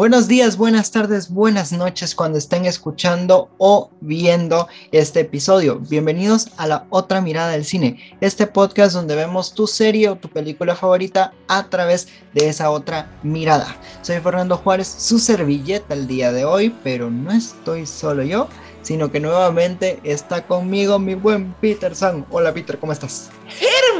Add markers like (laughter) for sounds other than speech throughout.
Buenos días, buenas tardes, buenas noches cuando estén escuchando o viendo este episodio. Bienvenidos a la otra mirada del cine, este podcast donde vemos tu serie o tu película favorita a través de esa otra mirada. Soy Fernando Juárez, su servilleta el día de hoy, pero no estoy solo yo, sino que nuevamente está conmigo mi buen Peter San. Hola Peter, ¿cómo estás?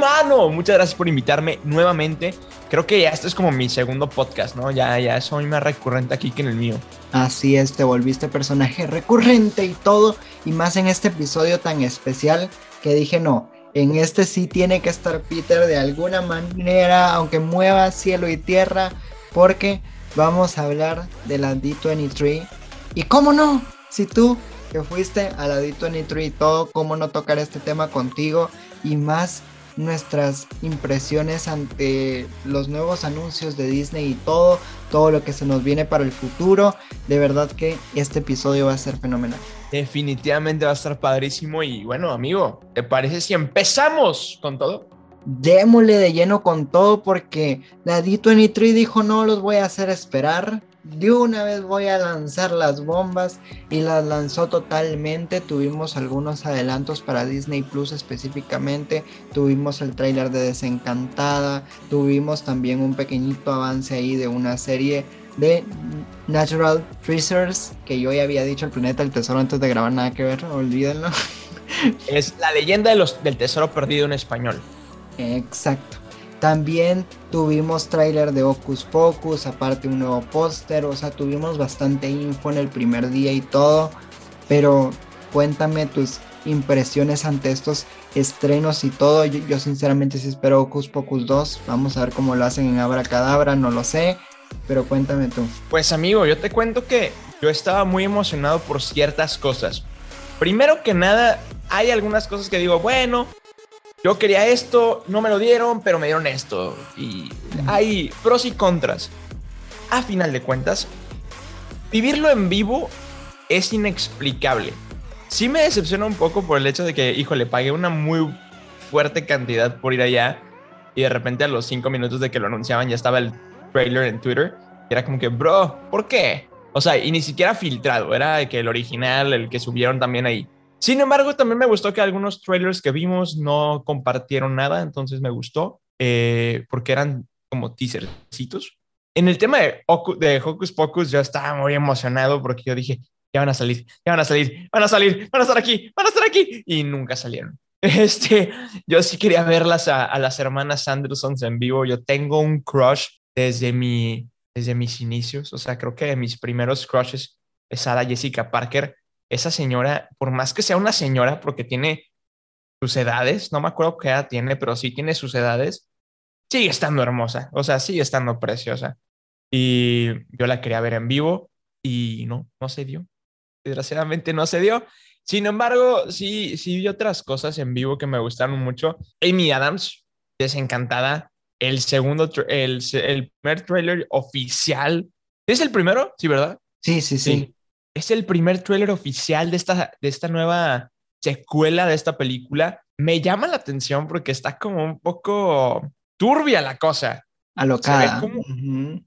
Hermano, muchas gracias por invitarme nuevamente. Creo que ya esto es como mi segundo podcast, ¿no? Ya, ya soy más recurrente aquí que en el mío. Así es, te volviste personaje recurrente y todo, y más en este episodio tan especial que dije no. En este sí tiene que estar Peter de alguna manera, aunque mueva cielo y tierra, porque vamos a hablar de la D23. Y cómo no, si tú que fuiste a la D23 y todo, cómo no tocar este tema contigo y más nuestras impresiones ante los nuevos anuncios de Disney y todo, todo lo que se nos viene para el futuro. De verdad que este episodio va a ser fenomenal. Definitivamente va a estar padrísimo y bueno, amigo, ¿te parece si empezamos con todo? Démosle de lleno con todo porque la D23 dijo no los voy a hacer esperar de una vez voy a lanzar las bombas y las lanzó totalmente. Tuvimos algunos adelantos para Disney Plus específicamente. Tuvimos el tráiler de Desencantada. Tuvimos también un pequeñito avance ahí de una serie de Natural Treasures que yo ya había dicho el planeta del tesoro antes de grabar nada que ver, olvídenlo. Es la leyenda de los, del tesoro perdido en español. Exacto. También tuvimos tráiler de Ocus Pocus, aparte un nuevo póster, o sea, tuvimos bastante info en el primer día y todo, pero cuéntame tus impresiones ante estos estrenos y todo. Yo, sinceramente sí espero Ocus Pocus 2, vamos a ver cómo lo hacen en Abracadabra, no lo sé, pero cuéntame tú. Pues amigo, yo te cuento que yo estaba muy emocionado por ciertas cosas. Primero que nada, hay algunas cosas que digo, bueno, yo quería esto, no me lo dieron, pero me dieron esto. Y hay pros y contras. A final de cuentas, vivirlo en vivo es inexplicable. Sí me decepciona un poco por el hecho de que, híjole, pagué una muy fuerte cantidad por ir allá y de repente a los cinco minutos de que lo anunciaban ya estaba el trailer en Twitter. Y era como que, bro, ¿por qué? O sea, y ni siquiera filtrado, era que el original, el que subieron también ahí. Sin embargo, también me gustó que algunos trailers que vimos no compartieron nada, entonces me gustó eh, porque eran como teasercitos. En el tema de, Hocus Pocus yo estaba muy emocionado porque yo dije, ya van a salir, ya van a salir, van a salir, van a estar aquí, van a estar aquí y nunca salieron. (laughs) Este, yo sí quería verlas a, las hermanas Andersons en vivo. Yo tengo un crush desde mi, desde mis inicios, o sea, creo que mis primeros crushes es Sarah Jessica Parker esa señora, por más que sea una señora, porque tiene sus edades, no me acuerdo qué edad tiene, pero sí tiene sus edades, sigue estando hermosa, o sea, sigue estando preciosa. Y yo la quería ver en vivo y no, no se dio. Desgraciadamente no se dio. Sin embargo, sí, sí vi otras cosas en vivo que me gustaron mucho. Amy Adams, desencantada. El segundo, el, el primer trailer oficial. ¿Es el primero? Sí, ¿verdad? sí, sí. sí es el primer tráiler oficial de esta, de esta nueva secuela de esta película. Me llama la atención porque está como un poco turbia la cosa. Alocada.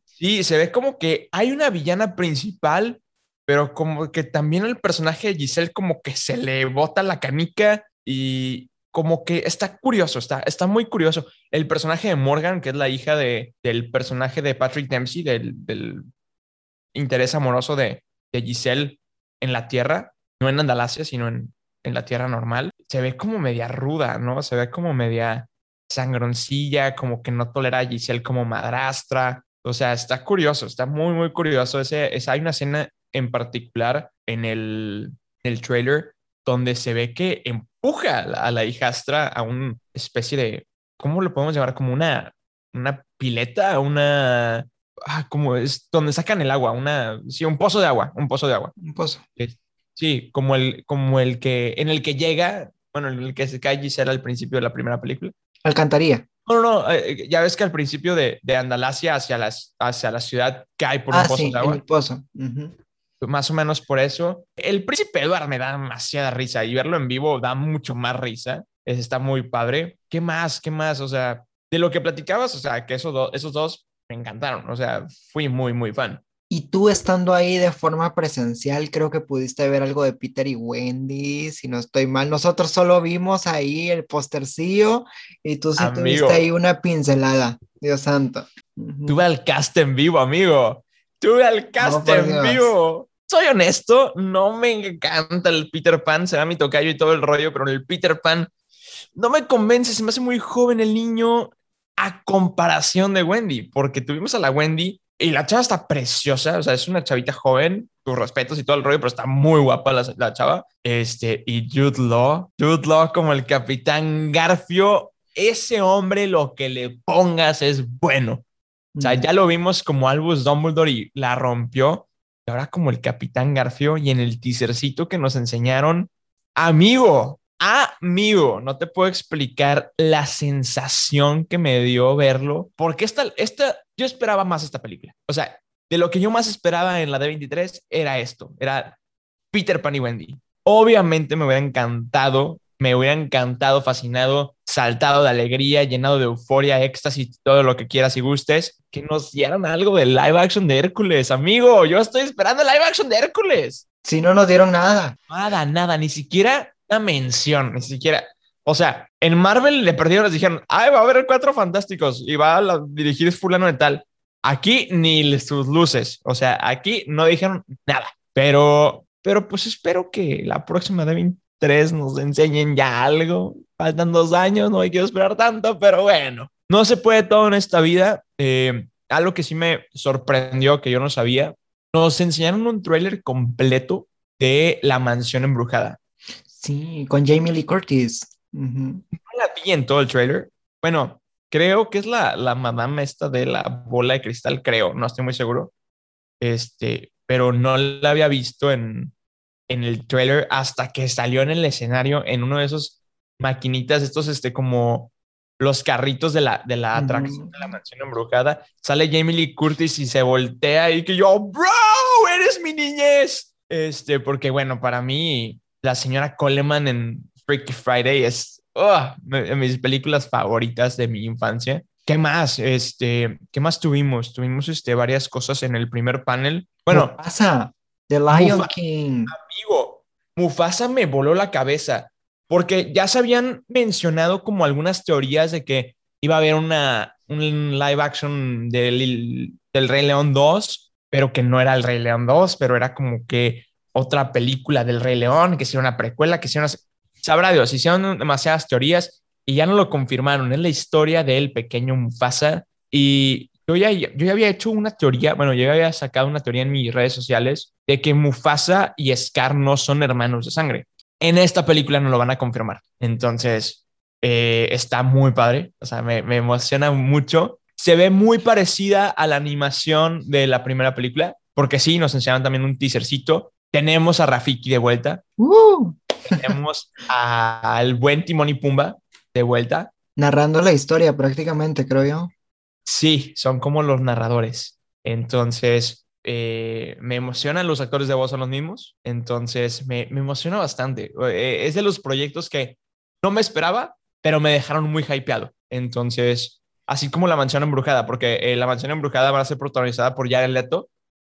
Sí, se ve como que hay una villana principal, pero como que también el personaje de Giselle como que se le bota la canica y como que está curioso, está, está muy curioso. El personaje de Morgan, que es la hija de, del personaje de Patrick Dempsey, del, del interés amoroso de, de Giselle en la Tierra, no en Andalasia, sino en, en la Tierra normal, se ve como media ruda, ¿no? Se ve como media sangroncilla, como que no tolera a Giselle como madrastra. O sea, está curioso, está muy, muy curioso. Ese, hay una escena en particular en el, el trailer donde se ve que empuja a la, hijastra a una especie de, ¿cómo lo podemos llamar? Como una, una pileta, una, ah, como es donde sacan el agua, una, sí, un pozo de agua, un pozo de agua. Un pozo. Sí, como el, como el que, en el que llega, bueno, en el que se cae Gisela al principio de la primera película. Alcantaría. No, no, no, eh, ya ves que al principio de, de Andalasia hacia, las, hacia la ciudad cae por un ah, pozo de agua. el pozo. Más o menos por eso. El príncipe Edward me da demasiada risa y verlo en vivo da mucho más risa. Está muy padre. ¿Qué más? ¿Qué más? O sea, de lo que platicabas, o sea, que esos, esos dos me encantaron, o sea, fui muy, muy fan. Y tú estando ahí de forma presencial, creo que pudiste ver algo de Peter y Wendy, si no estoy mal. Nosotros solo vimos ahí el postercillo y tú sí tuviste ahí una pincelada, Dios santo. Tuve al cast en vivo, amigo. Tuve al cast en vivo. Soy honesto, no me encanta el Peter Pan, será mi tocayo y todo el rollo, pero el Peter Pan no me convence, se me hace muy joven el niño a comparación de Wendy, porque tuvimos a la Wendy y la chava está preciosa, o sea, es una chavita joven, tus respetos y todo el rollo, pero está muy guapa la, la chava. Este, y Jude Law, Jude Law como el capitán Garfio, ese hombre lo que le pongas es bueno. O sea, ya lo vimos como Albus Dumbledore y la rompió. Y ahora como el Capitán Garfio y en el teasercito que nos enseñaron, amigo, amigo, no te puedo explicar la sensación que me dio verlo, porque esta, esta, yo esperaba más esta película. O sea, de lo que yo más esperaba en la D23 era esto, era Peter Pan y Wendy. Obviamente me hubiera encantado, me hubiera encantado, fascinado, saltado de alegría, llenado de euforia, éxtasis, todo lo que quieras y gustes, que nos dieran algo de live action de Hércules, amigo. Yo estoy esperando live action de Hércules. Si no nos dieron nada. Nada, nada, ni siquiera una mención, ni siquiera. O sea, en Marvel le perdieron, les dijeron, ay, va a haber cuatro fantásticos y va a dirigir fulano de tal. Aquí ni sus luces, o sea, aquí no dijeron nada. Pero, pero pues espero que la próxima de 23 nos enseñen ya algo. Faltan dos años, no hay que esperar tanto, pero bueno, no se puede todo en esta vida. Eh, algo que sí me sorprendió, que yo no sabía, nos enseñaron un tráiler completo de La Mansión Embrujada. Sí, con Jamie Lee Curtis. No la vi en todo el trailer. Bueno, creo que es la, la madame esta de la bola de cristal, creo, no estoy muy seguro. Este, pero no la había visto en, en el trailer hasta que salió en el escenario en uno de esos maquinitas, estos, este, como los carritos de la, de la atracción de la mansión embrujada. Sale Jamie Lee Curtis y se voltea y que yo, bro, eres mi niñez. Este, porque bueno, para mí, la señora Coleman en Freaky Friday es oh, de mis películas favoritas de mi infancia. ¿Qué más? Este, ¿qué más tuvimos? Tuvimos este, varias cosas en el primer panel. Bueno, Mufasa, The Lion King. Amigo, Mufasa me voló la cabeza porque ya se habían mencionado como algunas teorías de que iba a haber una, un live action del, del Rey León 2, pero que no era el Rey León 2, pero era como que otra película del Rey León, que sea una precuela, que sea una... Sabrá Dios, hicieron demasiadas teorías y ya no lo confirmaron. Es la historia del pequeño Mufasa y yo ya, yo ya había hecho una teoría, bueno, yo ya había sacado una teoría en mis redes sociales de que Mufasa y Scar no son hermanos de sangre. En esta película no lo van a confirmar. Entonces, eh, está muy padre, o sea, me, me emociona mucho. Se ve muy parecida a la animación de la primera película, porque sí, nos enseñaron también un teasercito tenemos a Rafiki de vuelta. Uh. Tenemos al buen Timón y Pumba de vuelta. Narrando la historia prácticamente, creo yo. Sí, son como los narradores. Entonces, eh, me emocionan los actores de voz son los mismos. Entonces, me, me emociona bastante. Eh, es de los proyectos que no me esperaba, pero me dejaron muy hypeado. Entonces, así como La Mansión Embrujada, porque eh, La Mansión Embrujada va a ser protagonizada por Jared Leto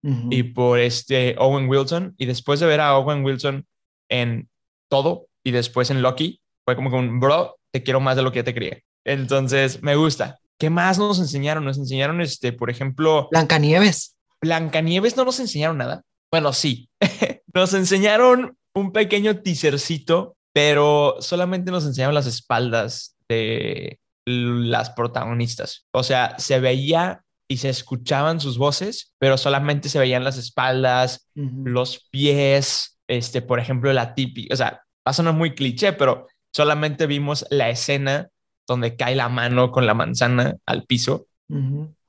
y por este Owen Wilson. Y después de ver a Owen Wilson en todo y después en Loki, fue como que un bro, te quiero más de lo que te quería. Entonces, me gusta. ¿Qué más nos enseñaron? Nos enseñaron, este, por ejemplo... Blancanieves. Blancanieves no nos enseñaron nada. Bueno, sí. (laughs) nos enseñaron un pequeño teasercito, pero solamente nos enseñaron las espaldas de las protagonistas. O sea, se veía y se escuchaban sus voces, pero solamente se veían las espaldas, los pies, este, por ejemplo, la típica, o sea, va a sonar muy cliché, pero solamente vimos la escena donde cae la mano con la manzana al piso.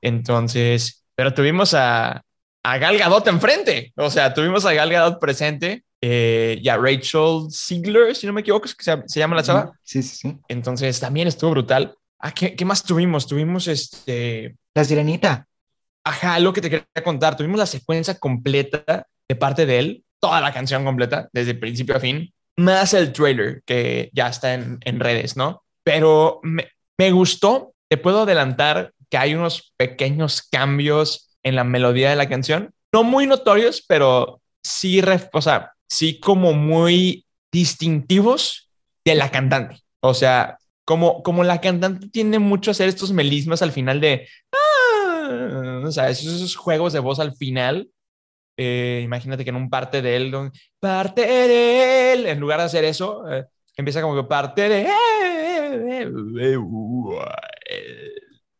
Entonces, pero tuvimos a, a Gal Gadot enfrente, o sea, tuvimos a Gal Gadot presente eh, y a Rachel Ziegler, si no me equivoco, es que se, se llama la chava. Sí, sí, sí. Entonces, también estuvo brutal. Ah, ¿qué, ¿qué, más tuvimos? Tuvimos este... La sirenita. Ajá, lo que te quería contar. Tuvimos la secuencia completa de parte de él, toda la canción completa, desde principio a fin, más el trailer que ya está en, en redes, ¿no? Pero me, me gustó, te puedo adelantar que hay unos pequeños cambios en la melodía de la canción, no muy notorios, pero sí, o sea, sí como muy distintivos de la cantante. O sea, como, como la cantante tiene mucho hacer estos melismas al final de, ah", o sea, esos, juegos de voz al final. Eh, imagínate que en un parte de él, parte de él, en lugar de hacer eso, eh, empieza como que parte de él.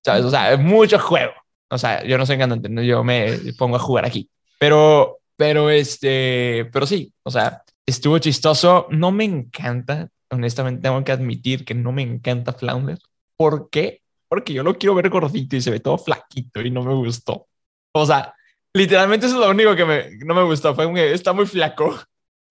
¿Sabes? O sea, es mucho juego. O sea, yo no soy cantante, yo me pongo a jugar aquí. Pero, pero este, pero sí, o sea, estuvo chistoso. No me encanta, honestamente, tengo que admitir que no me encanta Flounder. ¿Por qué? Porque yo lo quiero ver gordito y se ve todo flaquito y no me gustó. O sea, literalmente eso es lo único que me, no me gustó. Fue que está muy flaco.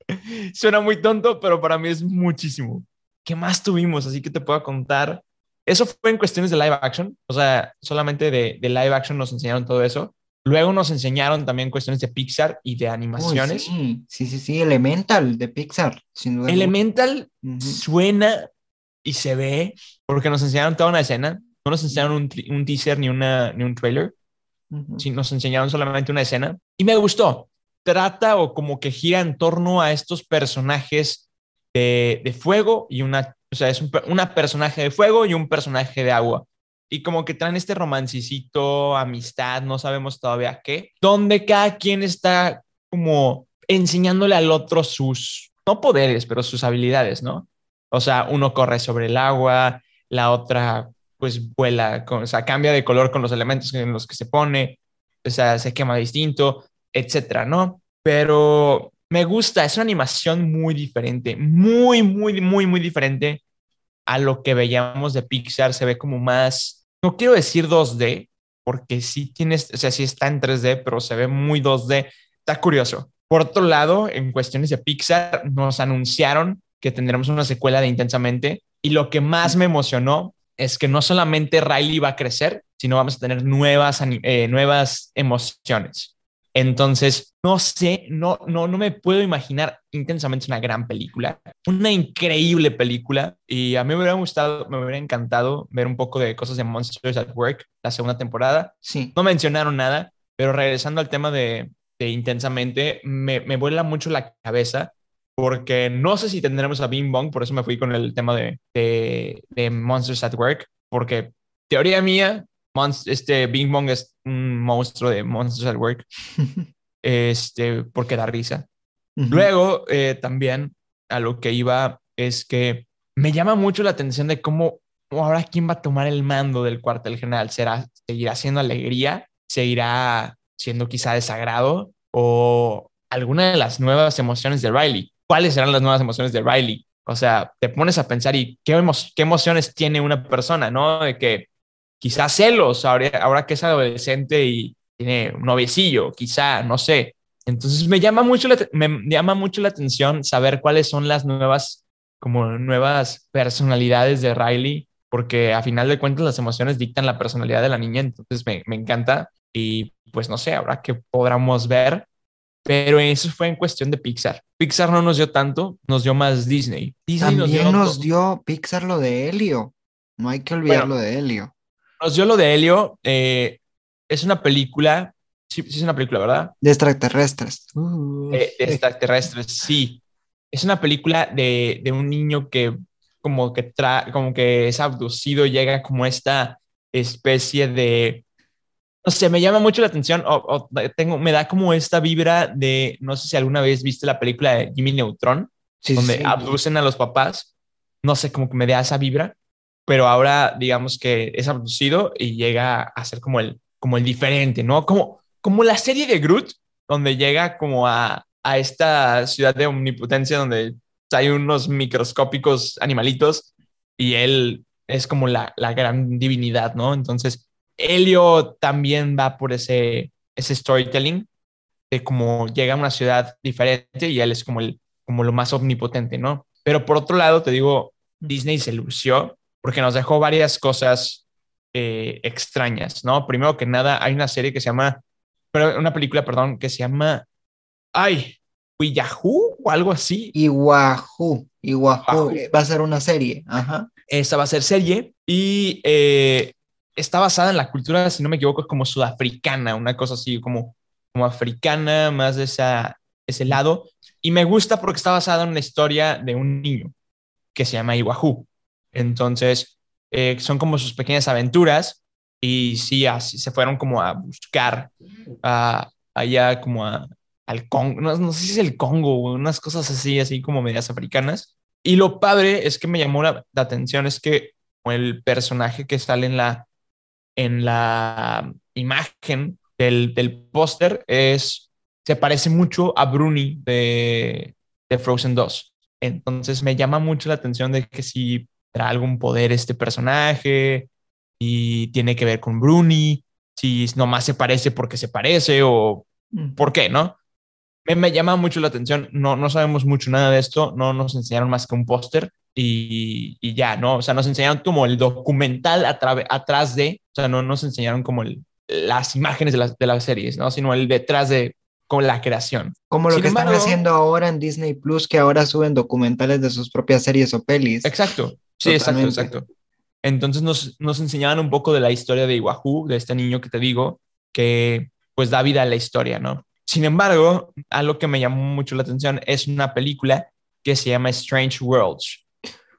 (laughs) Suena muy tonto, pero para mí es muchísimo. ¿Qué más tuvimos? Así que te puedo contar. Eso fue en cuestiones de live action. O sea, solamente de, de live action nos enseñaron todo eso. Luego nos enseñaron también cuestiones de Pixar y de animaciones. sí, sí, sí, Elemental de Pixar, sin duda. Elemental suena y se ve porque nos enseñaron toda una escena. No nos enseñaron un, un teaser ni, una, ni un trailer. Sí, nos enseñaron solamente una escena. Y me gustó. Trata o como que gira en torno a estos personajes de, de fuego y una, o sea, es un una personaje de fuego y un personaje de agua y como que traen este romancicito, amistad, no sabemos todavía qué, donde cada quien está como enseñándole al otro sus, no poderes, pero sus habilidades, ¿no? O sea, uno corre sobre el agua, la otra pues vuela, o sea, cambia de color con los elementos en los que se pone, o sea, se quema distinto, etcétera, ¿no? Pero me gusta, es una animación muy diferente, muy, muy, muy, muy diferente a lo que veíamos de Pixar, se ve como más no quiero decir 2D, porque sí tienes, o sea, sí está en 3D, pero se ve muy 2D. Está curioso. Por otro lado, en cuestiones de Pixar, nos anunciaron que tendremos una secuela de Intensamente y lo que más me emocionó es que no solamente Riley va a crecer, sino vamos a tener nuevas, eh, nuevas emociones. Entonces, no sé, no, no, no me puedo imaginar intensamente una gran película, una increíble película. Y a mí me hubiera gustado, me hubiera encantado ver un poco de cosas de Monsters at Work, la segunda temporada. Sí. No mencionaron nada, pero regresando al tema de, de intensamente, me, me vuela mucho la cabeza porque no sé si tendremos a Bing Bong, por eso me fui con el tema de, de, de Monsters at Work, porque teoría mía, este Bing Bong es un monstruo de Monsters at Work, (laughs) este, porque da risa. Luego, eh, también a lo que iba es que me llama mucho la atención de cómo ahora quién va a tomar el mando del cuartel general. ¿Será, seguirá siendo alegría? ¿Seguirá siendo quizá desagrado? ¿O alguna de las nuevas emociones de Riley? ¿Cuáles serán las nuevas emociones de Riley? O sea, te pones a pensar y qué, qué emociones tiene una persona, ¿no? De que quizás celos, ahora, ahora que es adolescente y tiene un noviecillo, quizá, no sé. Entonces me llama mucho la, me llama mucho la atención saber cuáles son las nuevas, como nuevas personalidades de Riley, porque a final de cuentas las emociones dictan la personalidad de la niña, entonces me, me encanta y pues no sé, ahora que podamos ver, pero eso fue en cuestión de Pixar. Pixar no nos dio tanto, nos dio más Disney. Disney También nos dio, Pixar lo de Helio, no hay que olvidar lo de Helio. Nos dio lo de Helio. Eh, es una película. Sí, sí, es una película, ¿verdad? De extraterrestres. de, extraterrestres, sí. Es una película de, de un niño que como que, tra como que es abducido, llega como esta especie de... No sé, me llama mucho la atención, o, tengo, me da como esta vibra de, no sé si alguna vez viste la película de Jimmy Neutron, donde abducen a los papás, no sé, como que me da esa vibra pero ahora digamos que es abducido y llega a ser como el, como el diferente, ¿no? Como, como la serie de Groot, donde llega como a, a esta ciudad de omnipotencia donde hay unos microscópicos animalitos y él es como la, la gran divinidad, ¿no? Entonces, Helio también va por ese, ese storytelling de cómo llega a una ciudad diferente y él es como, el, como lo más omnipotente, ¿no? Pero por otro lado, te digo, Disney se lució porque nos dejó varias cosas eh, extrañas, ¿no? Primero que nada, hay una serie que se llama, pero una película, perdón, que se llama, ay, Yahoo o algo así. Iwahu, Iwahu, eh, va a ser una serie, ajá. Esta va a ser serie y eh, está basada en la cultura, si no me equivoco, es como sudafricana, una cosa así, como como africana, más de esa, ese lado. Y me gusta porque está basada en una historia de un niño que se llama Iwahu. Entonces, eh, son como sus pequeñas aventuras y sí, así se fueron como a buscar allá como al Congo, no, sé si es el Congo, unas cosas así, así como medias africanas. Y lo padre es que me llamó la, atención, es que el personaje que sale en la, en la imagen del, del póster es, se parece mucho a Bruni de, de Frozen 2. Entonces me llama mucho la atención de que si trae algún poder este personaje y tiene que ver con Bruni, si nomás se parece porque se parece o por qué, ¿no? Me, me, llama mucho la atención, no, no sabemos mucho nada de esto, no nos enseñaron más que un póster y, y, ya, ¿no? O sea, nos enseñaron como el documental atrás de, o sea, no nos enseñaron como el, las imágenes de las, de las series, ¿no? Sino el detrás de con la creación. Como lo que están haciendo ahora en Disney Plus, que ahora suben documentales de sus propias series o pelis. Exacto, sí, exacto, exacto. Entonces nos, nos enseñaban un poco de la historia de Iwahu, de este niño que te digo, que pues da vida a la historia, ¿no? Sin embargo, algo que me llamó mucho la atención es una película que se llama Strange Worlds.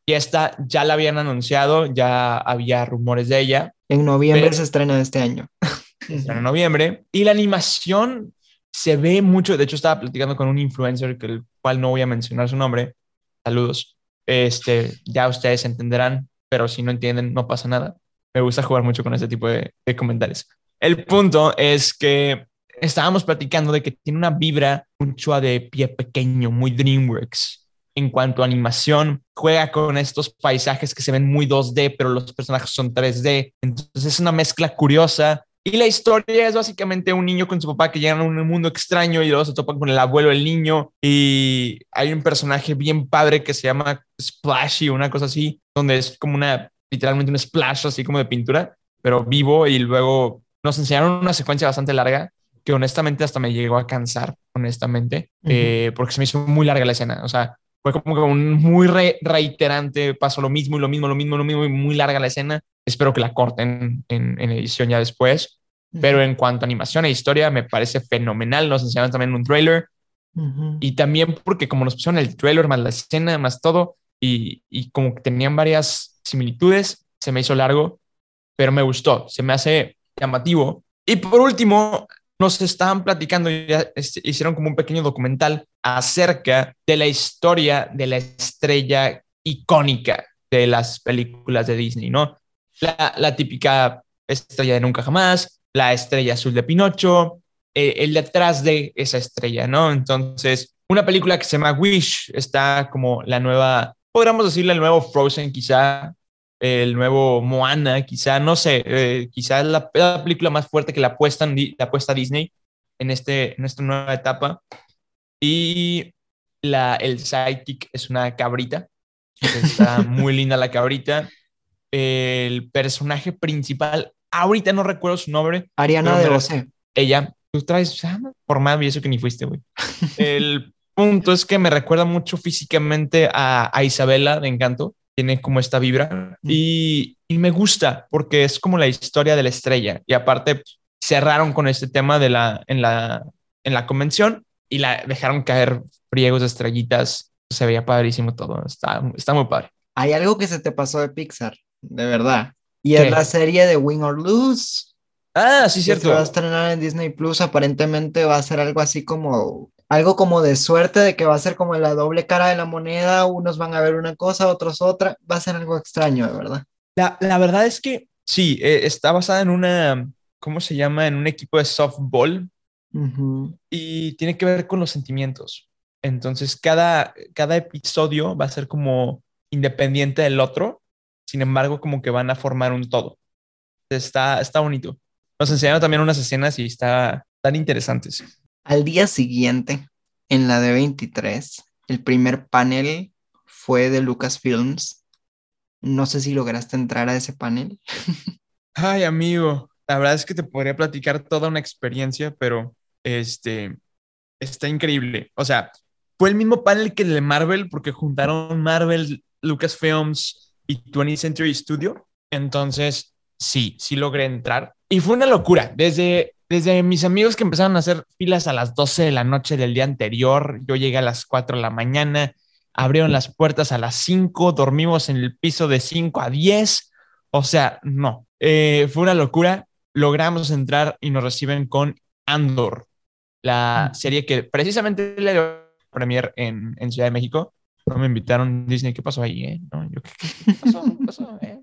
Y esta ya la habían anunciado, ya había rumores de ella. En noviembre se estrena este año. (laughs) Se estrena en noviembre. Y la animación se ve mucho, de hecho estaba platicando con un influencer, que el cual no voy a mencionar su nombre, saludos, este, ya ustedes entenderán, pero si no entienden, no pasa nada. Me gusta jugar mucho con este tipo de, comentarios. El punto es que estábamos platicando de que tiene una vibra mucho de pie pequeño, muy DreamWorks. En cuanto a animación, juega con estos paisajes que se ven muy 2D, pero los personajes son 3D. Entonces es una mezcla curiosa y la historia es básicamente un niño con su papá que llegan a un mundo extraño y luego se topan con el abuelo del niño y hay un personaje bien padre que se llama Splashy, una cosa así, donde es como una, literalmente un splash así como de pintura, pero vivo y luego nos enseñaron una secuencia bastante larga que honestamente hasta me llegó a cansar, honestamente, eh, porque se me hizo muy larga la escena, o sea, fue como un muy reiterante, pasó lo mismo y lo mismo, lo mismo, lo mismo y muy larga la escena. Espero que la corten en, en edición ya después. Pero en cuanto a animación e historia, me parece fenomenal. Nos enseñaron también un trailer. Y también porque como nos pusieron el trailer, más la escena, más todo, y, y, como que tenían varias similitudes, se me hizo largo, pero me gustó, se me hace llamativo. Y por último, nos estaban platicando, ya este, hicieron como un pequeño documental acerca de la historia de la estrella icónica de las películas de Disney, ¿no? La, la típica estrella de Nunca Jamás, la estrella azul de Pinocho, eh, el detrás de esa estrella, ¿no? Entonces, una película que se llama Wish está como la nueva, podríamos decirle el nuevo Frozen quizá, el nuevo Moana quizá, no sé, eh, quizá es la, película más fuerte que la apuesta, la apuesta Disney en, este, en esta nueva etapa. Y la, el sidekick es una cabrita, está (laughs) muy linda la cabrita. El personaje principal Ahorita no recuerdo su nombre. Ariana de José. Ella, tú traes, ah, por más y eso que ni fuiste, güey. El punto es que me recuerda mucho físicamente a, a Isabela de Encanto. Tiene como esta vibra y, y, me gusta porque es como la historia de la estrella. Y aparte, cerraron con este tema de la, en, la, en la convención y la dejaron caer friegos de estrellitas. Se veía padrísimo todo. Está, está muy padre. Hay algo que se te pasó de Pixar, de verdad. Y es la serie de Win or Lose. Ah, sí, cierto. Se va a estrenar en Disney Plus. Aparentemente va a ser algo así como. Algo como de suerte, de que va a ser como la doble cara de la moneda. Unos van a ver una cosa, otros otra. Va a ser algo extraño, de verdad. La, la verdad es que sí, eh, está basada en una. ¿Cómo se llama? En un equipo de softball. Y tiene que ver con los sentimientos. Entonces, cada, cada episodio va a ser como independiente del otro sin embargo, como que van a formar un todo. Está, está bonito. Nos enseñaron también unas escenas y está tan interesantes. Al día siguiente, en la de 23, el primer panel fue de Lucasfilms. No sé si lograste entrar a ese panel. (laughs) Ay, amigo, la verdad es que te podría platicar toda una experiencia, pero este está increíble. O sea, fue el mismo panel que el de Marvel, porque juntaron Marvel, Lucasfilms, y 20th Century Studio. Entonces, sí, sí logré entrar. Y fue una locura. Desde desde mis amigos que empezaron a hacer filas a las 12 de la noche del día anterior, yo llegué a las 4 de la mañana, abrieron las puertas a las 5, dormimos en el piso de 5 a 10, o sea, no, eh, fue una locura, logramos entrar y nos reciben con Andor, la serie que precisamente le dio premier en, en Ciudad de México. No me invitaron Disney, ¿qué pasó ahí? Eh? ¿qué, pasó? ¿Qué pasó? (laughs) Eh?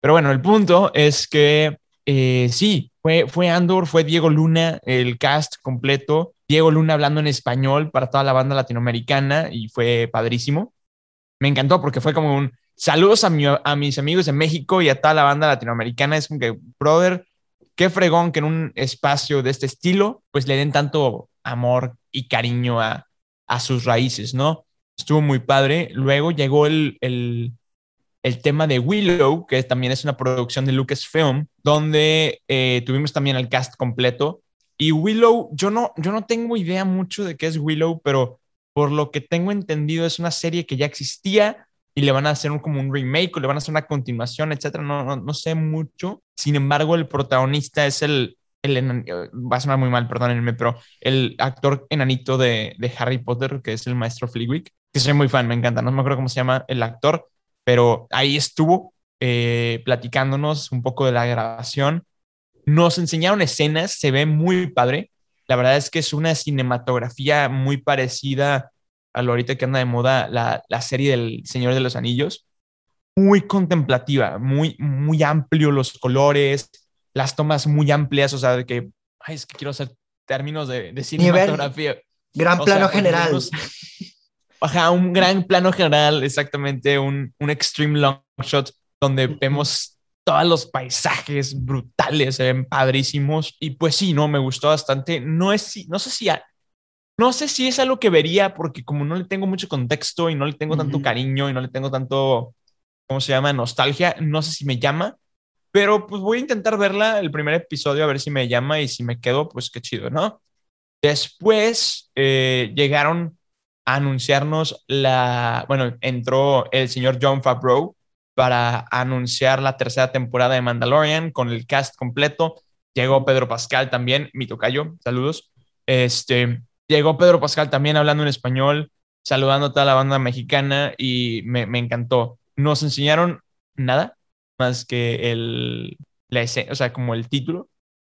Pero bueno, el punto es que eh, sí, fue, fue Andor, fue Diego Luna, el cast completo. Diego Luna hablando en español para toda la banda latinoamericana y fue padrísimo. Me encantó porque fue como un saludos a, a mis amigos de México y a toda la banda latinoamericana. Es como que, brother, qué fregón que en un espacio de este estilo, pues le den tanto amor y cariño a, a sus raíces, ¿no? Estuvo muy padre. Luego llegó el, el, el tema de Willow, que también es una producción de Lucasfilm, donde eh, tuvimos también el cast completo. Y Willow, yo no, yo no tengo idea mucho de qué es Willow, pero por lo que tengo entendido es una serie que ya existía y le van a hacer un, como un remake o le van a hacer una continuación, etcétera. No, no, no sé mucho. Sin embargo, el protagonista es el, el va a sonar muy mal, perdónenme, pero el actor enanito de, de Harry Potter, que es el maestro Flitwick, que soy muy fan, me encanta. No me acuerdo cómo se llama el actor, pero ahí estuvo eh, platicándonos un poco de la grabación. Nos enseñaron escenas, se ve muy padre. La verdad es que es una cinematografía muy parecida a lo ahorita que anda de moda la, la serie del Señor de los Anillos. Muy contemplativa, muy, muy amplio los colores, las tomas muy amplias, o sea, de que, ay, es que quiero hacer términos de, de cinematografía. gran plano general. (laughs) Ajá, un gran plano general, exactamente, un, un extreme long shot donde vemos todos los paisajes brutales, se ven padrísimos. Y pues sí, no, me gustó bastante. No, es, no sé si... no sé si es algo que vería porque como no le tengo mucho contexto y no le tengo tanto cariño y no le tengo tanto, ¿cómo se llama? Nostalgia, no sé si me llama, pero pues voy a intentar verla el primer episodio a ver si me llama y si me quedo, pues qué chido, ¿no? Después eh, llegaron anunciarnos la, bueno, entró el señor John Favreau para anunciar la tercera temporada de Mandalorian con el cast completo. Llegó Pedro Pascal también, mi tocayo, saludos. Este, llegó Pedro Pascal también hablando en español, saludando a toda la banda mexicana y me, me encantó. Nos enseñaron nada más que el, la o sea, como el título.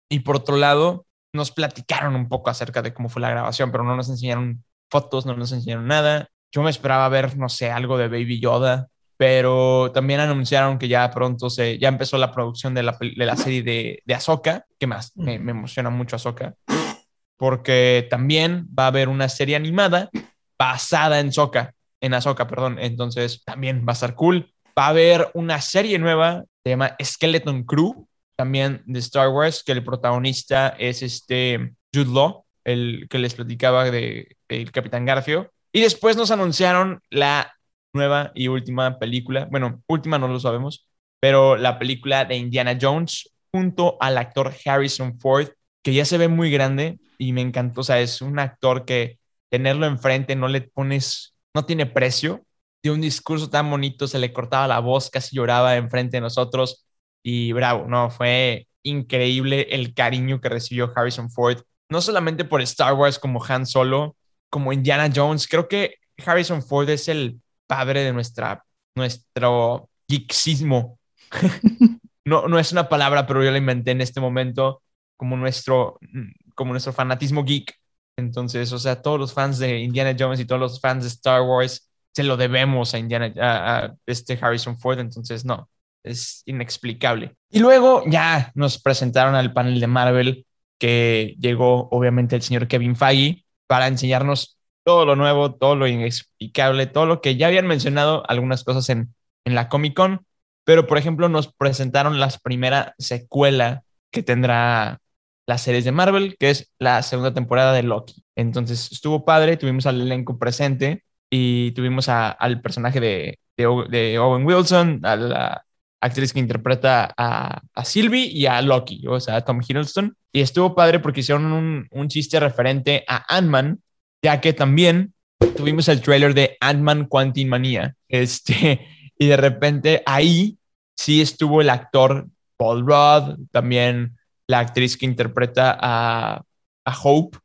Y por otro lado, nos platicaron un poco acerca de cómo fue la grabación, pero no nos enseñaron fotos, no nos enseñaron nada. Yo me esperaba ver, no sé, algo de Baby Yoda, pero también anunciaron que ya pronto se, ya empezó la producción de la, de la serie de, de Ahsoka, que más me, me, emociona mucho Ahsoka, porque también va a haber una serie animada basada en Ahsoka, en Ahsoka, perdón, entonces también va a estar cool. Va a haber una serie nueva, se llama Skeleton Crew, también de Star Wars, que el protagonista es este Jude Law, el que les platicaba de el Capitán Garfio. Y después nos anunciaron la nueva y última película, bueno, última no lo sabemos, pero la película de Indiana Jones junto al actor Harrison Ford, que ya se ve muy grande y me encantó, o sea, es un actor que tenerlo enfrente no le pones, no tiene precio, de un discurso tan bonito, se le cortaba la voz, casi lloraba enfrente de nosotros. Y bravo, no, fue increíble el cariño que recibió Harrison Ford no solamente por Star Wars como Han Solo, como Indiana Jones. Creo que Harrison Ford es el padre de nuestra, nuestro geeksismo. (laughs) no, no es una palabra, pero yo la inventé en este momento como nuestro, como nuestro fanatismo geek. Entonces, o sea, todos los fans de Indiana Jones y todos los fans de Star Wars se lo debemos a Indiana, a este Harrison Ford. Entonces, no, es inexplicable. Y luego ya nos presentaron al panel de Marvel que llegó obviamente el señor Kevin Feige para enseñarnos todo lo nuevo, todo lo inexplicable, todo lo que ya habían mencionado algunas cosas en, en la Comic Con, pero por ejemplo nos presentaron la primera secuela que tendrá las series de Marvel, que es la segunda temporada de Loki. Entonces estuvo padre, tuvimos al elenco presente y tuvimos al personaje de, de, Owen Wilson, a la actriz que interpreta a, a Sylvie y a Loki, o sea, a Tom Hiddleston. Y estuvo padre porque hicieron un, un chiste referente a Ant-Man, ya que también tuvimos el trailer de Ant-Man Quantum Manía. Este, y de repente ahí sí estuvo el actor Paul Rudd, también la actriz que interpreta a, a Hope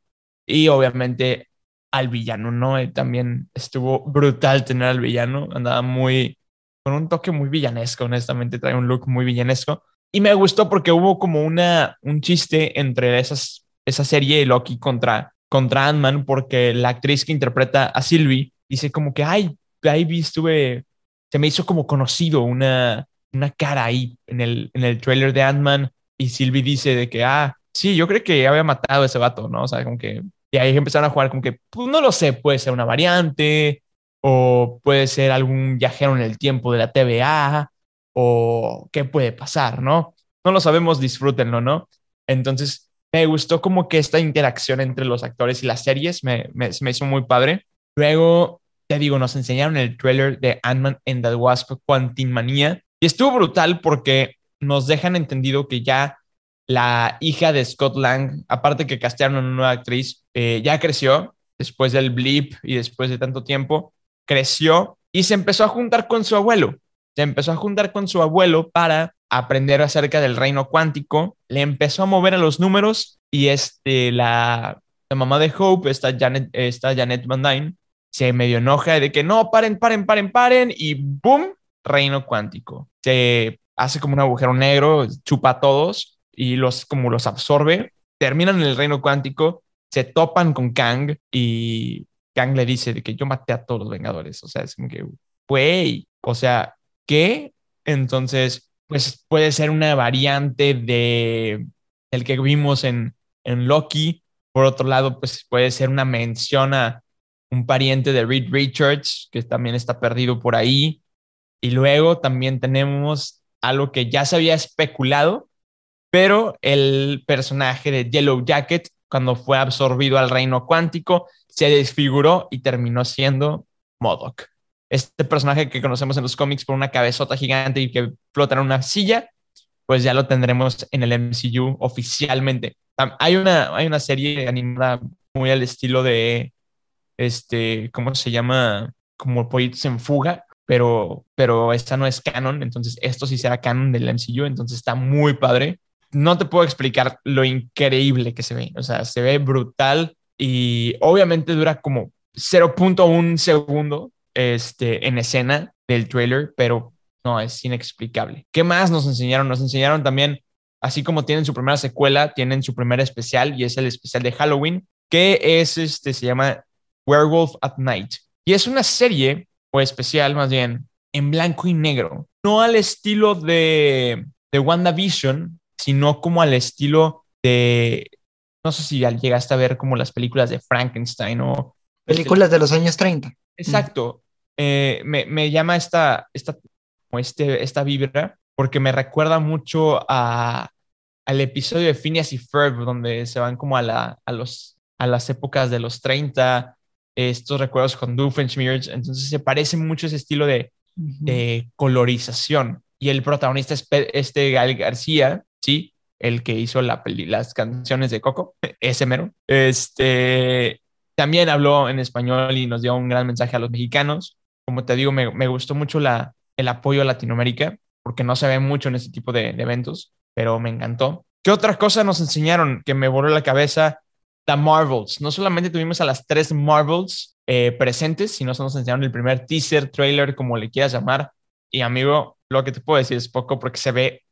y obviamente al villano, ¿no? También estuvo brutal tener al villano, andaba muy, con un toque muy villanesco, honestamente, trae un look muy villanesco. Y me gustó porque hubo como una, un chiste entre esas, esa serie Loki contra, contra Ant-Man, porque la actriz que interpreta a Sylvie dice como que, ay, ahí estuve, se me hizo como conocido una, una cara ahí en el, en el trailer de Ant-Man y Sylvie dice de que, ah, sí, yo creo que había matado a ese vato, ¿no? O sea, como que y ahí empezaron a jugar como que, pues no lo sé, puede ser una variante o puede ser algún viajero en el tiempo de la TVA o qué puede pasar, ¿no? No lo sabemos, disfrútenlo, ¿no? Entonces, me gustó como que esta interacción entre los actores y las series me, me, hizo muy padre. Luego, te digo, nos enseñaron el trailer de Ant-Man and the Wasp Quantumania y estuvo brutal porque nos dejan entendido que ya la hija de Scott Lang, aparte que castearon a una nueva actriz, eh, ya creció después del blip y después de tanto tiempo, creció y se empezó a juntar con su abuelo. Se empezó a juntar con su abuelo para aprender acerca del reino cuántico, le empezó a mover a los números y este, la, la mamá de Hope, esta Janet, esta Janet Van Dyne, se medio enoja de que no, paren, paren, paren, paren y ¡boom! Reino cuántico. Se hace como un agujero negro, chupa a todos y los como los absorbe, terminan en el reino cuántico, se topan con Kang y Kang le dice de que yo maté a todos los Vengadores, o sea, es como que, güey, o sea, ¿qué? Entonces, pues puede ser una variante de el que vimos en, en Loki. Por otro lado, pues puede ser una mención a un pariente de Reed Richards, que también está perdido por ahí. Y luego también tenemos algo que ya se había especulado, pero el personaje de Yellow Jacket, cuando fue absorbido al reino cuántico, se desfiguró y terminó siendo Modoc. Este personaje que conocemos en los cómics por una cabezota gigante y que flota en una silla, pues ya lo tendremos en el MCU oficialmente. Hay una, hay una serie animada muy al estilo de, este, ¿cómo se llama? Como Pollitos en Fuga, pero, pero esta no es canon, entonces esto sí será canon del MCU, entonces está muy padre no te puedo explicar lo increíble que se ve. O sea, se ve brutal y obviamente dura como 0.1 segundo este, en escena del trailer, pero no, es inexplicable. ¿Qué más nos enseñaron? Nos enseñaron también, así como tienen su primera secuela, tienen su primer especial y es el especial de Halloween, que es, este, se llama Werewolf at Night. Y es una serie, o especial más bien, en blanco y negro. No al estilo de, de WandaVision, sino como al estilo de, no sé si llegaste a ver como las películas de Frankenstein o... Películas de los años 30. Exacto. Eh, me, me, llama esta, esta, este, esta vibra porque me recuerda mucho a, al episodio de Phineas y Ferb, donde se van como a, la, a, los, a las épocas de los 30, estos recuerdos con Doofenshmirtz, entonces se parece mucho ese estilo de, de colorización. Y el protagonista es este Gal García, sí, el que hizo la las canciones de Coco, (laughs) ese mero. Este, también habló en español y nos dio un gran mensaje a los mexicanos. Como te digo, me, gustó mucho la, el apoyo a Latinoamérica, porque no se ve mucho en este tipo de, eventos, pero me encantó. ¿Qué otra cosa nos enseñaron que me voló la cabeza? The Marvels. No solamente tuvimos a las tres Marvels eh, presentes, sino nos enseñaron el primer teaser, trailer, como le quieras llamar. Y amigo, lo que te puedo decir es poco porque se ve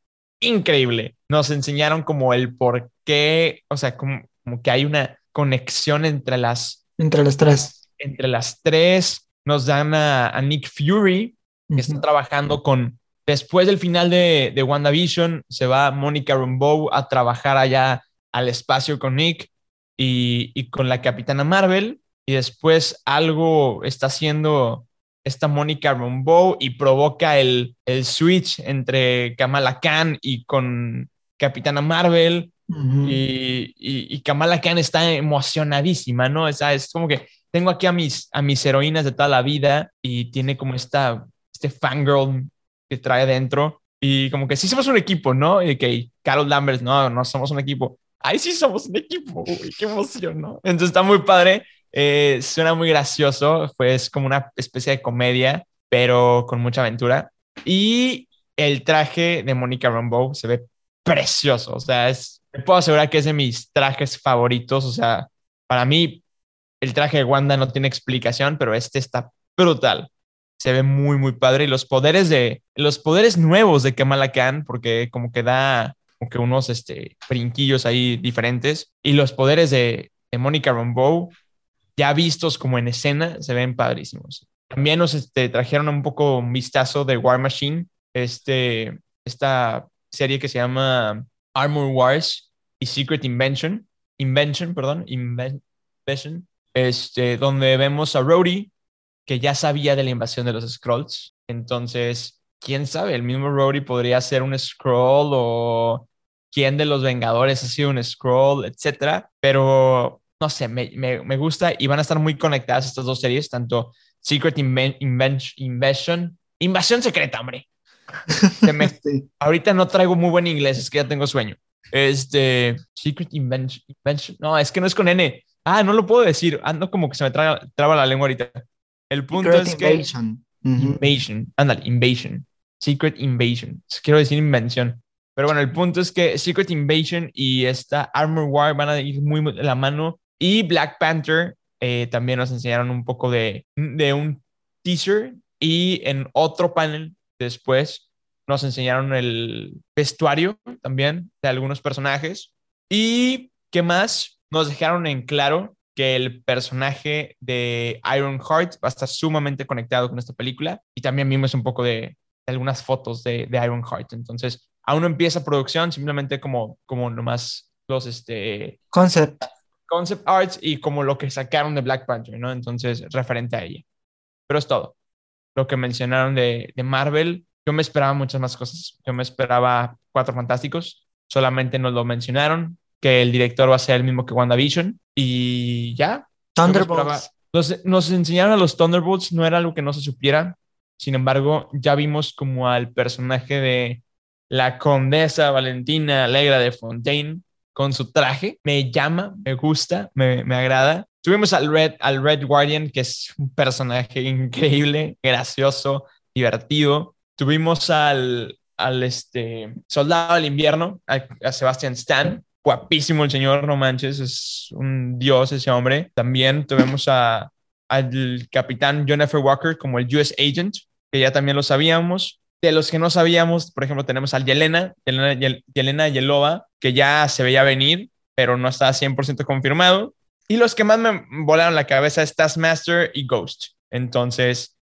increíble. Nos enseñaron como el por qué, o sea, como, como que hay una conexión entre las... Entre las tres. Entre las tres. Nos dan a, Nick Fury, que está trabajando con... Después del final de, de WandaVision, se va Mónica Rambeau a trabajar allá al espacio con Nick y, y con la Capitana Marvel. Y después algo está haciendo esta Mónica Rambeau y provoca el, el switch entre Kamala Khan y con Capitana Marvel. y, y, Kamala Khan está emocionadísima, ¿no? O sea, es como que tengo aquí a mis, a mis heroínas de toda la vida y tiene como esta, este fangirl que trae adentro. Y como que sí somos un equipo, ¿no? Y que Carol Lambert, no, no somos un equipo. Ahí sí somos un equipo, qué emoción, ¿no? Entonces está muy padre. Eh, suena muy gracioso, pues como una especie de comedia, pero con mucha aventura. Y el traje de Mónica Rambeau se ve precioso, o sea, es te puedo asegurar que es de mis trajes favoritos. O sea, para mí, el traje de Wanda no tiene explicación, pero este está brutal. Se ve muy, muy padre. Y los poderes de, los poderes nuevos de Kamala Khan, porque como que da como que unos este, brinquillos ahí diferentes. Y los poderes de, de Mónica Rambeau, ya vistos como en escena, se ven padrísimos. También nos este, trajeron un poco un vistazo de War Machine, este, esta serie que se llama Armor Wars y Secret Invention, Invention, perdón, Invention, este, donde vemos a Rhodey, que ya sabía de la invasión de los Scrolls. Entonces, quién sabe, el mismo Rhodey podría ser un Scroll o quién de los Vengadores ha sido un Scroll, etcétera. Pero no sé, me, me, me, gusta y van a estar muy conectadas estas dos series, tanto Secret Invention, Invasión Secreta, hombre. (laughs) Ahorita no traigo muy buen inglés, es que ya tengo sueño. Este, Secret Invention, no, es que no es con N. Ah, no lo puedo decir, ando como que se me traba, la lengua ahorita. El punto es que... Invasion. Invasion, ándale, Invasion. Secret Invasion. Quiero decir invención. Pero bueno, el punto es que Secret Invasion y esta Armor War van a ir muy de la mano. Y Black Panther eh, también nos enseñaron un poco de, de un teaser. Y en otro panel después nos enseñaron el vestuario también de algunos personajes. Y qué más, nos dejaron en claro que el personaje de Ironheart va a estar sumamente conectado con esta película. Y también vimos un poco de, algunas fotos de, de Ironheart. Entonces, aún no empieza producción, simplemente como, como nomás los este, concept. Concept arts y como lo que sacaron de Black Panther, ¿no? Entonces, referente a ella. Pero es todo. Lo que mencionaron de, de Marvel, yo me esperaba muchas más cosas. Yo me esperaba Cuatro Fantásticos, solamente nos lo mencionaron, que el director va a ser el mismo que WandaVision y ya. Thunderbolts. Nos, nos enseñaron a los Thunderbolts, no era algo que no se supiera. Sin embargo, ya vimos como al personaje de la condesa Valentina Alegra de Fontaine con su traje. Me llama, me gusta, me, me agrada. Tuvimos al Red, al Red Guardian, que es un personaje increíble, gracioso, divertido. Tuvimos al, al este, Soldado del Invierno, a, Sebastian Stan. Guapísimo el señor, no manches, es un dios ese hombre. También tuvimos a, al capitán John. Walker como el US Agent, que ya también lo sabíamos. De los que no sabíamos, por ejemplo, tenemos al Yelena, Yelena, Yelena Yelova, que ya se veía venir, pero no está 100% confirmado. Y los que más me volaron la cabeza es Taskmaster y Ghost. Entonces,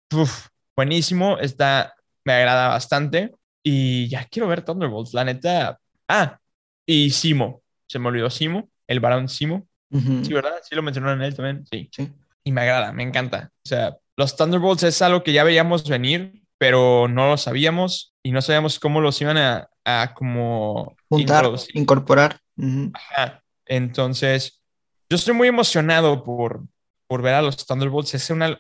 buenísimo, está, me agrada bastante. Y ya quiero ver Thunderbolts, la neta. Ah, y Simo, se me olvidó Simo, el varón Simo. Sí, ¿verdad? Sí lo mencionaron él también. Sí. sí. Y me agrada, me encanta. O sea, los Thunderbolts es algo que ya veíamos venir, pero no lo sabíamos y no sabíamos cómo los iban a, a como Juntar, incorporar. Entonces, yo estoy muy emocionado por, por ver a los Thunderbolts. Es una,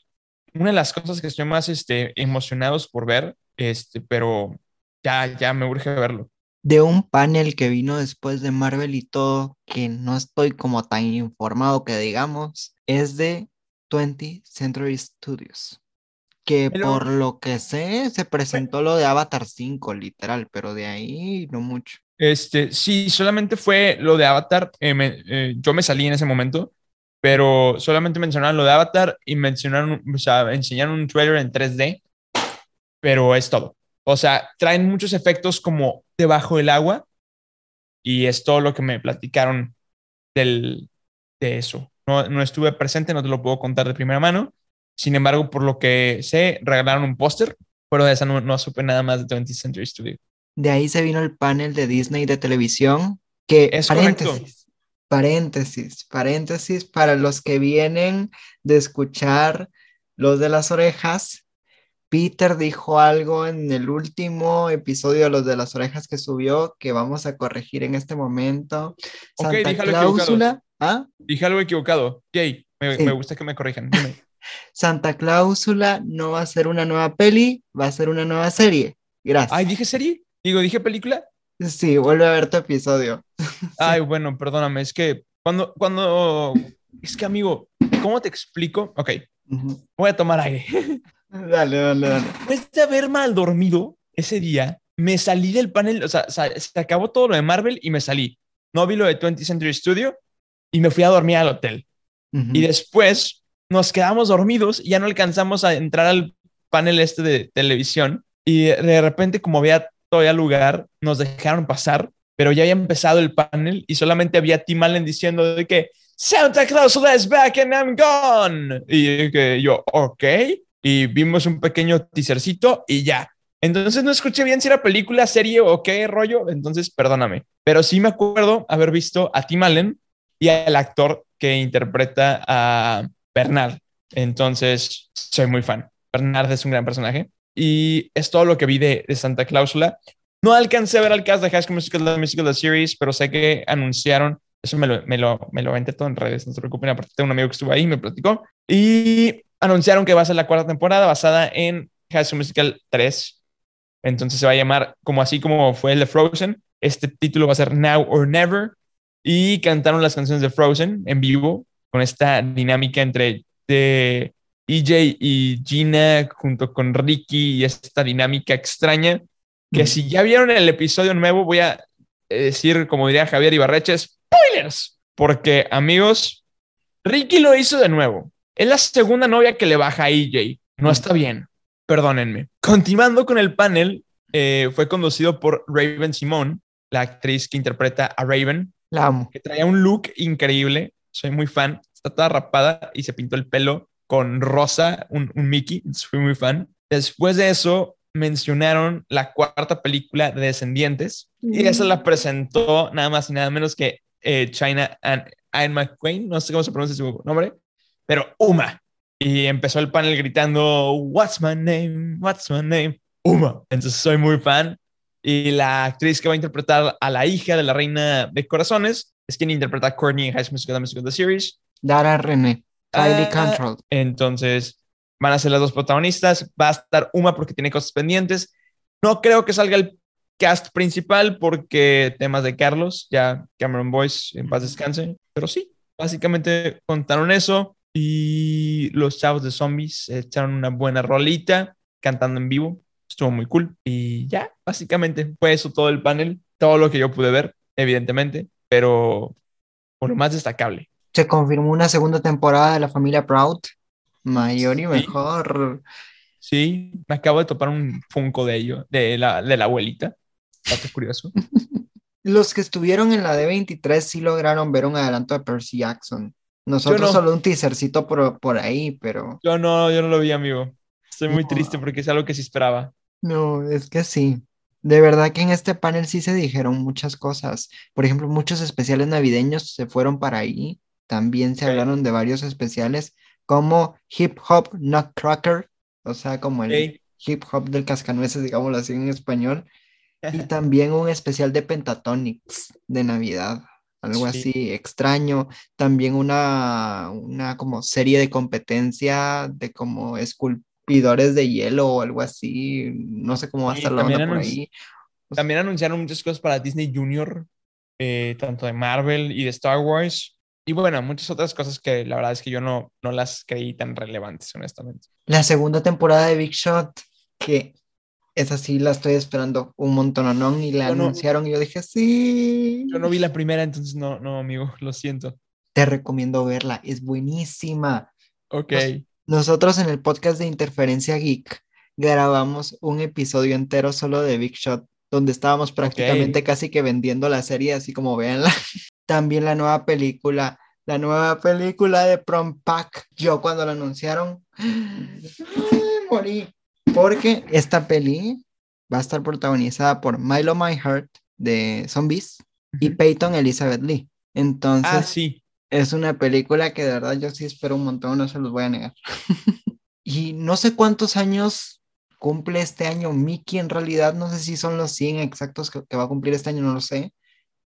una de las cosas que estoy más este, emocionados por ver, este, pero ya, ya me urge verlo. De un panel que vino después de Marvel y todo, que no estoy como tan informado que digamos, es de 20 Century Studios. Que por lo que sé, se presentó lo de Avatar 5, literal, pero de ahí no mucho. Este, sí, solamente fue lo de Avatar. Eh, eh, yo me salí en ese momento, pero solamente mencionaron lo de Avatar y mencionaron, o sea, enseñaron un trailer en 3D, pero es todo. O sea, traen muchos efectos como debajo del agua y es todo lo que me platicaron del, de eso. No, no estuve presente, no te lo puedo contar de primera mano. Sin embargo, por lo que sé, regalaron un póster, pero de esa no, no supe nada más de 20th Century Studio. De ahí se vino el panel de Disney de televisión, que es paréntesis, paréntesis, paréntesis, para los que vienen de escuchar los de las orejas, Peter dijo algo en el último episodio de los de las orejas que subió que vamos a corregir en este momento. Santa Cláusula. ¿Ah? Dije algo equivocado. Jay, me, gusta que me corrijan. Santa Cláusula no va a ser una nueva peli, va a ser una nueva serie. Gracias. Ay, dije serie. Digo, dije película. Sí, vuelve a ver tu episodio. (laughs) Ay, bueno, perdóname, es que cuando, cuando, es que amigo, ¿cómo te explico? Ok, voy a tomar aire. (laughs) dale, dale, dale. Después de haber mal dormido ese día, me salí del panel, o sea, se acabó todo lo de Marvel y me salí. no vi lo de 20th Century Studio y me fui a dormir al hotel. Y después nos quedamos dormidos ya no alcanzamos a entrar al panel este de televisión. Y de repente, como había todavía lugar, nos dejaron pasar, pero ya había empezado el panel y solamente había Tim Allen diciendo de que Santa Claus is back and I'm gone. Y que yo, ok. Y vimos un pequeño teasercito y ya. Entonces no escuché bien si era película, serie o qué rollo. Entonces, perdóname. Pero sí me acuerdo haber visto a Tim Allen y al actor que interpreta a Bernard. Entonces, soy muy fan. Bernard es un gran personaje. Y es todo lo que vi de, de Santa Cláusula. No alcancé a ver al cast de High School Musical, The Musical, The Series, pero sé que anunciaron, eso me lo, me lo, me lo todo en redes, no se preocupen, aparte tengo un amigo que estuvo ahí me platicó. Y anunciaron que va a ser la cuarta temporada basada en High School Musical 3. Entonces se va a llamar como así como fue el de Frozen. Este título va a ser Now or Never. Y cantaron las canciones de Frozen en vivo con esta dinámica entre de EJ y Gina junto con Ricky y esta dinámica extraña que Mm. si ya vieron el episodio nuevo voy a eh, decir, como diría Javier Ibarreche, spoilers, porque amigos, Ricky lo hizo de nuevo. Es la segunda novia que le baja a EJ. No está bien. Perdónenme. Continuando con el panel, eh, fue conducido por Raven Simone, la actriz que interpreta a Raven, La amo. que traía un look increíble. Soy muy fan. Está toda rapada y se pintó el pelo con rosa, un, un Mickey. Fui muy fan. Después de eso, mencionaron la cuarta película de Descendientes y esa la presentó nada más y nada menos que eh, China and Ian McQueen. No sé cómo se pronuncia su nombre, pero Uma. Y empezó el panel gritando, What's my name? What's my name? Uma. Entonces soy muy fan. Y la actriz que va a interpretar a la hija de la reina de corazones es quien interpreta a Courtney en High School Musical, The Series. Dara René. Kylie Ah, Cantrell. Entonces van a ser las dos protagonistas. Va a estar Uma porque tiene cosas pendientes. No creo que salga el cast principal porque temas de Carlos, ya Cameron Boyce en paz descanse. Pero sí, básicamente contaron eso. Y los chavos de zombies echaron una buena rolita cantando en vivo. Estuvo muy cool. Y ya, básicamente fue eso todo el panel. Todo lo que yo pude ver, evidentemente. Pero por lo más destacable. Se confirmó una segunda temporada de la familia Proud. Mayor y mejor. Sí, me acabo de topar un Funko de ello, de la, de la abuelita. Dato curioso. (laughs) Los que estuvieron en la D23 sí lograron ver un adelanto de Percy Jackson. Nosotros no. solo un teasercito por, por ahí, pero Yo no, yo no lo vi, amigo. Estoy muy No. triste porque es algo que sí esperaba. no, es que sí. De verdad que en este panel sí se dijeron muchas cosas. Por ejemplo, muchos especiales navideños se fueron para ahí. También se hablaron de varios especiales como Hip Hop Nutcracker, o sea, como el hip hop del cascanueces, digámoslo así en español. Y (laughs) también un especial de Pentatonix de Navidad, algo Sí. así extraño. También una, una como serie de competencia de como esculpidores de hielo o algo así. No sé cómo va a Sí, estar la onda por ahí. También anunciaron muchas cosas para Disney Junior, eh, tanto de Marvel y de Star Wars. Y bueno, muchas otras cosas que la verdad es que yo no, no las creí tan relevantes, honestamente. La segunda temporada de Big Shot, que esa sí la estoy esperando un montón y la Yo no- anunciaron y yo dije, sí. Yo no vi la primera, entonces no, no, amigo, (laughs) lo siento. Te recomiendo verla, es buenísima. Ok. Nos- Nosotros en el podcast de Interferencia Geek grabamos un episodio entero solo de Big Shot, donde estábamos prácticamente casi que vendiendo la serie, así como véanla. (laughs) También la nueva película, la nueva película de Prom Pack. Yo cuando la anunciaron, morí. Porque esta peli va a estar protagonizada por Milo My Heart de Zombies y. Peyton Elizabeth Lee. Entonces, Ah, sí. es una película que de verdad yo sí espero un montón, no se los voy a negar. (laughs) y no sé cuántos años cumple este año Mickey en realidad, no sé si son los 100 exactos que, que va a cumplir este año, no lo sé,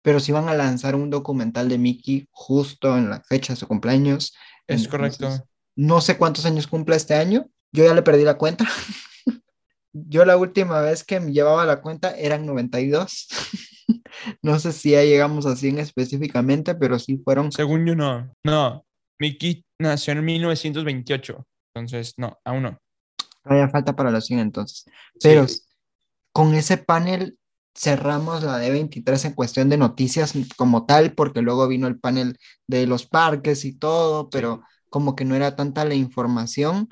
pero sí van a lanzar un documental de Mickey justo en la fecha de su cumpleaños. Es Entonces, correcto. No sé cuántos años cumple este año, yo ya le perdí la cuenta. (laughs) Yo la última vez que me llevaba la cuenta eran 92. (laughs) No sé si ya llegamos a 100 específicamente, pero sí fueron Según yo, no. No. Mickey nació en 1928. Entonces, no, aún no. Todavía falta para los 100 entonces. Sí. Pero con ese panel cerramos la D23 en cuestión de noticias como tal, porque luego vino el panel de los parques y todo, pero como que no era tanta la información.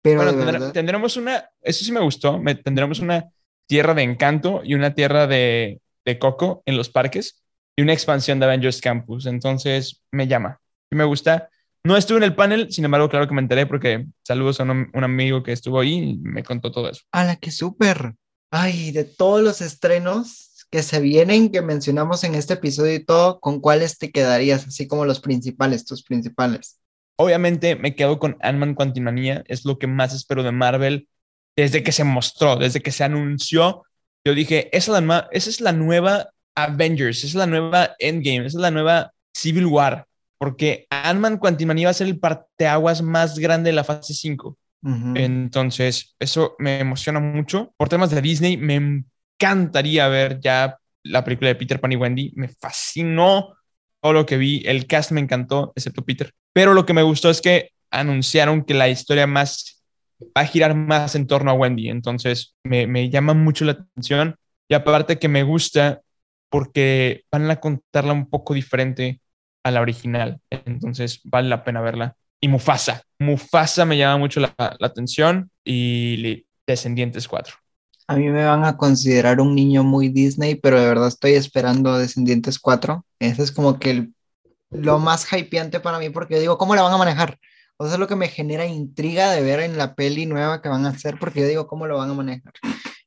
Pero bueno, tendremos una, eso sí me gustó, me, tendremos una tierra de encanto y una tierra de, de coco en los parques y una expansión de Avengers Campus. Entonces me llama y me gusta. No estuve en el panel, sin embargo, claro que me enteré porque saludos a un, un amigo que estuvo ahí y me contó todo eso. ¡Hala, qué súper! Ay, de todos los estrenos que se vienen, que mencionamos en este episodio y todo, ¿con cuáles te quedarías? Así como los principales, tus principales. Obviamente me quedo con Ant-Man Quantumania, es lo que más espero de Marvel desde que se mostró, desde que se anunció. Yo dije, esa es la, nueva Avengers, esa es la nueva Endgame, esa es la nueva Civil War, porque Ant-Man Quantumania va a ser el parteaguas más grande de la fase 5. Entonces, eso me emociona mucho. Por temas de Disney, me encantaría ver ya la película de Peter Pan y Wendy. Me fascinó todo lo que vi. El cast me encantó, excepto Peter. Pero lo que me gustó es que anunciaron que la historia más va a girar más en torno a Wendy. Entonces, me, me llama mucho la atención. Y aparte que me gusta porque van a contarla un poco diferente a la original. Entonces, vale la pena verla y Mufasa. Mufasa me llama mucho la, atención y Descendientes 4. A mí me van a considerar un niño muy Disney, pero de verdad estoy esperando Descendientes 4. Ese es como que lo más hypeante para mí porque digo, ¿cómo la van a manejar? O sea, es lo que me genera intriga de ver en la peli nueva que van a hacer porque yo digo, ¿cómo lo van a manejar?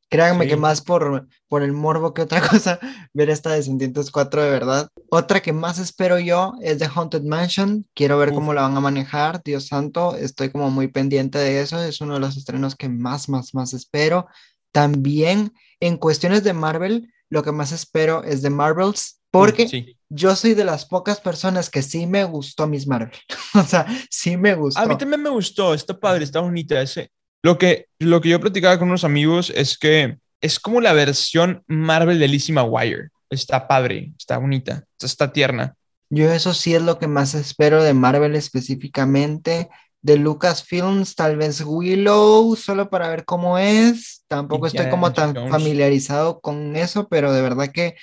Créanme que más por, por el morbo que otra (laughs) cosa, ver esta Descendientes 4 de verdad. Otra que más espero yo es The Haunted Mansion. Quiero ver cómo la van a manejar. Dios santo, estoy como muy pendiente de eso. Es uno de los estrenos que más, más, más espero. También en cuestiones de Marvel, lo que más espero es de Marvels, porque yo soy de las pocas personas que sí me gustó Miss Marvel. (laughs) o sea, sí me gustó. A mí también me gustó, está padre, está bonita. Ese, lo que, lo que yo platicaba con unos amigos es que es como la versión Marvel de Lizzie McGuire. Está padre, está bonita, está tierna. Yo eso sí es lo que más espero de Marvel específicamente. De Lucasfilms, tal vez Willow, solo para ver cómo es. Tampoco estoy como tan familiarizado con eso, pero de verdad que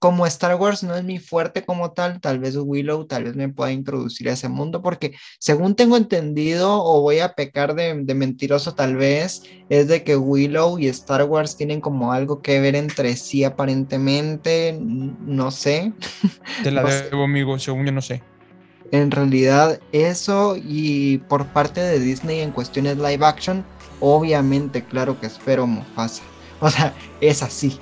como Star Wars no es mi fuerte como tal, tal vez Willow tal vez me pueda introducir a ese mundo, porque según tengo entendido, o voy a pecar de, mentiroso tal vez, es de que Willow y Star Wars tienen como algo que ver entre sí aparentemente, no sé. (laughs) Te la debo, amigo, según yo no sé. En realidad eso y por parte de Disney en cuestiones live action, obviamente, claro que espero Mufasa. (laughs) O sea, es así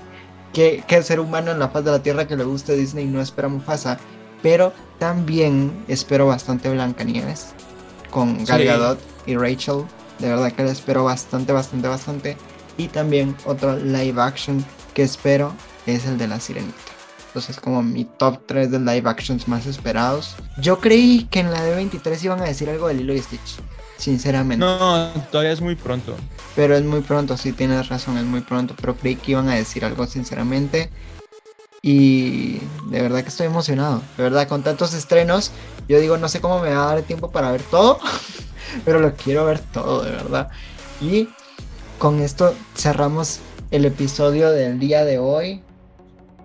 que, ser humano en la faz de la Tierra que le guste Disney no espera Mufasa, pero también espero bastante Blancanieves con Gal Gadot y Rachel. De verdad que la espero bastante, bastante, bastante. Y también otro live action que espero es el de La Sirenita. Entonces como mi top 3 de live actions más esperados. Yo creí que en la D23 iban a decir algo de Lilo y Stitch sinceramente. No, todavía es muy pronto. Pero es muy pronto, sí tienes razón, es muy pronto. Pero creí que iban a decir algo sinceramente. Y de verdad que estoy emocionado. De verdad, con tantos estrenos, yo digo, no sé cómo me va a dar tiempo para ver todo. (laughs) pero lo quiero ver todo, de verdad. Y con esto cerramos el episodio del día de hoy.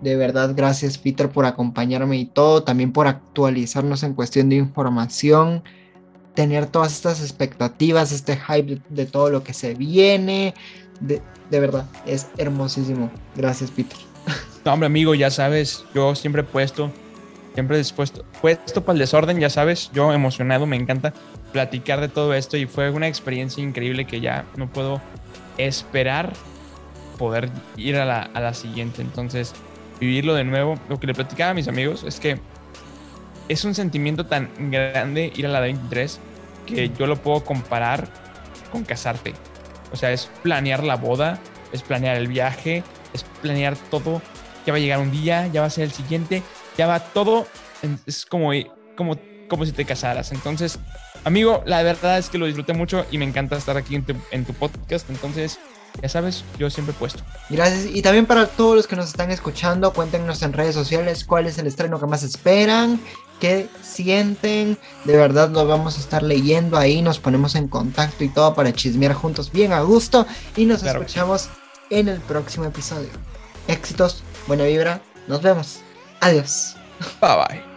De verdad, gracias Peter por acompañarme y todo, también por actualizarnos en cuestión de información tener todas estas expectativas, este hype de, todo lo que se viene. De, verdad, es hermosísimo. Gracias, Peter. No, hombre, amigo, ya sabes, yo siempre he puesto, siempre dispuesto, puesto para el desorden, ya sabes, yo emocionado, me encanta platicar de todo esto y fue una experiencia increíble que ya no puedo esperar poder ir a la, a la siguiente. Entonces, vivirlo de nuevo. Lo que le platicaba a mis amigos es que es un sentimiento tan grande ir a la 23 que yo lo puedo comparar con casarte. O sea, es planear la boda, es planear el viaje, es planear todo. Ya va a llegar un día, ya va a ser el siguiente, ya va todo. Es como, como, como si te casaras. Entonces, amigo, la verdad es que lo disfruté mucho y me encanta estar aquí en tu, en tu podcast. Entonces, ya sabes, yo siempre he puesto. Gracias. Y también para todos los que nos están escuchando, cuéntenos en redes sociales cuál es el estreno que más esperan, qué sienten. De verdad lo vamos a estar leyendo ahí, nos ponemos en contacto y todo para chismear juntos bien a gusto. Y nos escuchamos en el próximo episodio. Éxitos buena vibra. Nos vemos. Adiós. Bye bye.